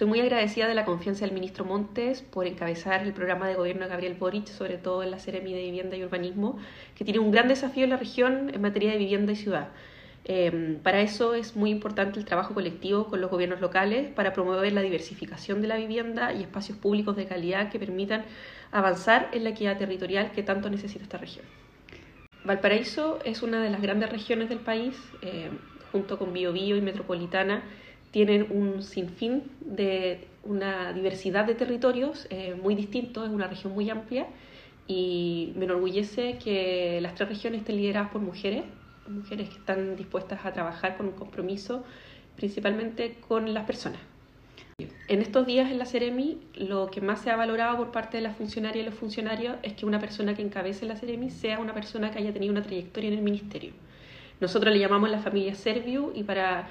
Estoy muy agradecida de la confianza del ministro Montes por encabezar el programa de gobierno de Gabriel Boric, sobre todo en la Seremi de Vivienda y Urbanismo, que tiene un gran desafío en la región en materia de vivienda y ciudad. Eh, para eso es muy importante el trabajo colectivo con los gobiernos locales para promover la diversificación de la vivienda y espacios públicos de calidad que permitan avanzar en la equidad territorial que tanto necesita esta región. Valparaíso es una de las grandes regiones del país, eh, junto con Biobío y Metropolitana, tienen un sinfín de una diversidad de territorios eh, muy distintos, es una región muy amplia y me enorgullece que las tres regiones estén lideradas por mujeres, mujeres que están dispuestas a trabajar con un compromiso principalmente con las personas. En estos días en la Ceremi, lo que más se ha valorado por parte de las funcionarias y los funcionarios es que una persona que encabece la Ceremi sea una persona que haya tenido una trayectoria en el ministerio. Nosotros le llamamos la familia Serviu y para,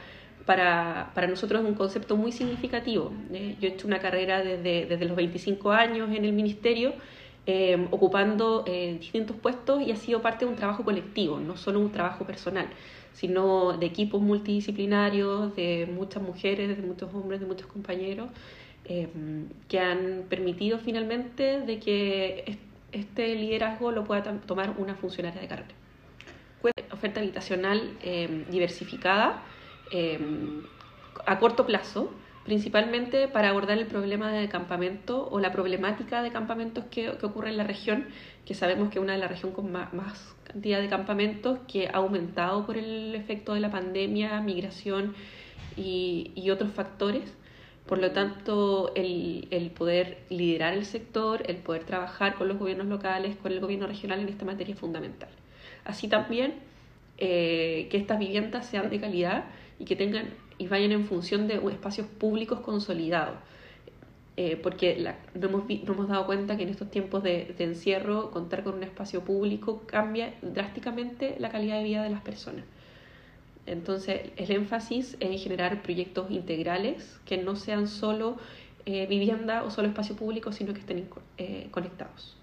para, para nosotros es un concepto muy significativo. Eh, yo he hecho una carrera desde, desde los 25 años en el ministerio eh, ocupando eh, distintos puestos y ha sido parte de un trabajo colectivo, no solo un trabajo personal, sino de equipos multidisciplinarios, de muchas mujeres, de muchos hombres, de muchos compañeros, eh, que han permitido finalmente de que este liderazgo lo pueda tomar una funcionaria de carrera. Oferta habitacional diversificada a corto plazo, principalmente para abordar el problema de campamento o la problemática de campamentos que, ocurre en la región, que sabemos que es una de las regiones con más, cantidad de campamentos que ha aumentado por el efecto de la pandemia, migración y, otros factores. Por lo tanto, el, poder liderar el sector, el poder trabajar con los gobiernos locales, con el gobierno regional en esta materia es fundamental. Así también eh, que estas viviendas sean de calidad y que tengan y vayan en función de espacios públicos consolidados. Eh, porque no, hemos, hemos, dado cuenta que en estos tiempos de, encierro contar con un espacio público cambia drásticamente la calidad de vida de las personas. Entonces, el énfasis es en generar proyectos integrales que no sean solo eh, vivienda o solo espacio público, sino que estén eh, conectados.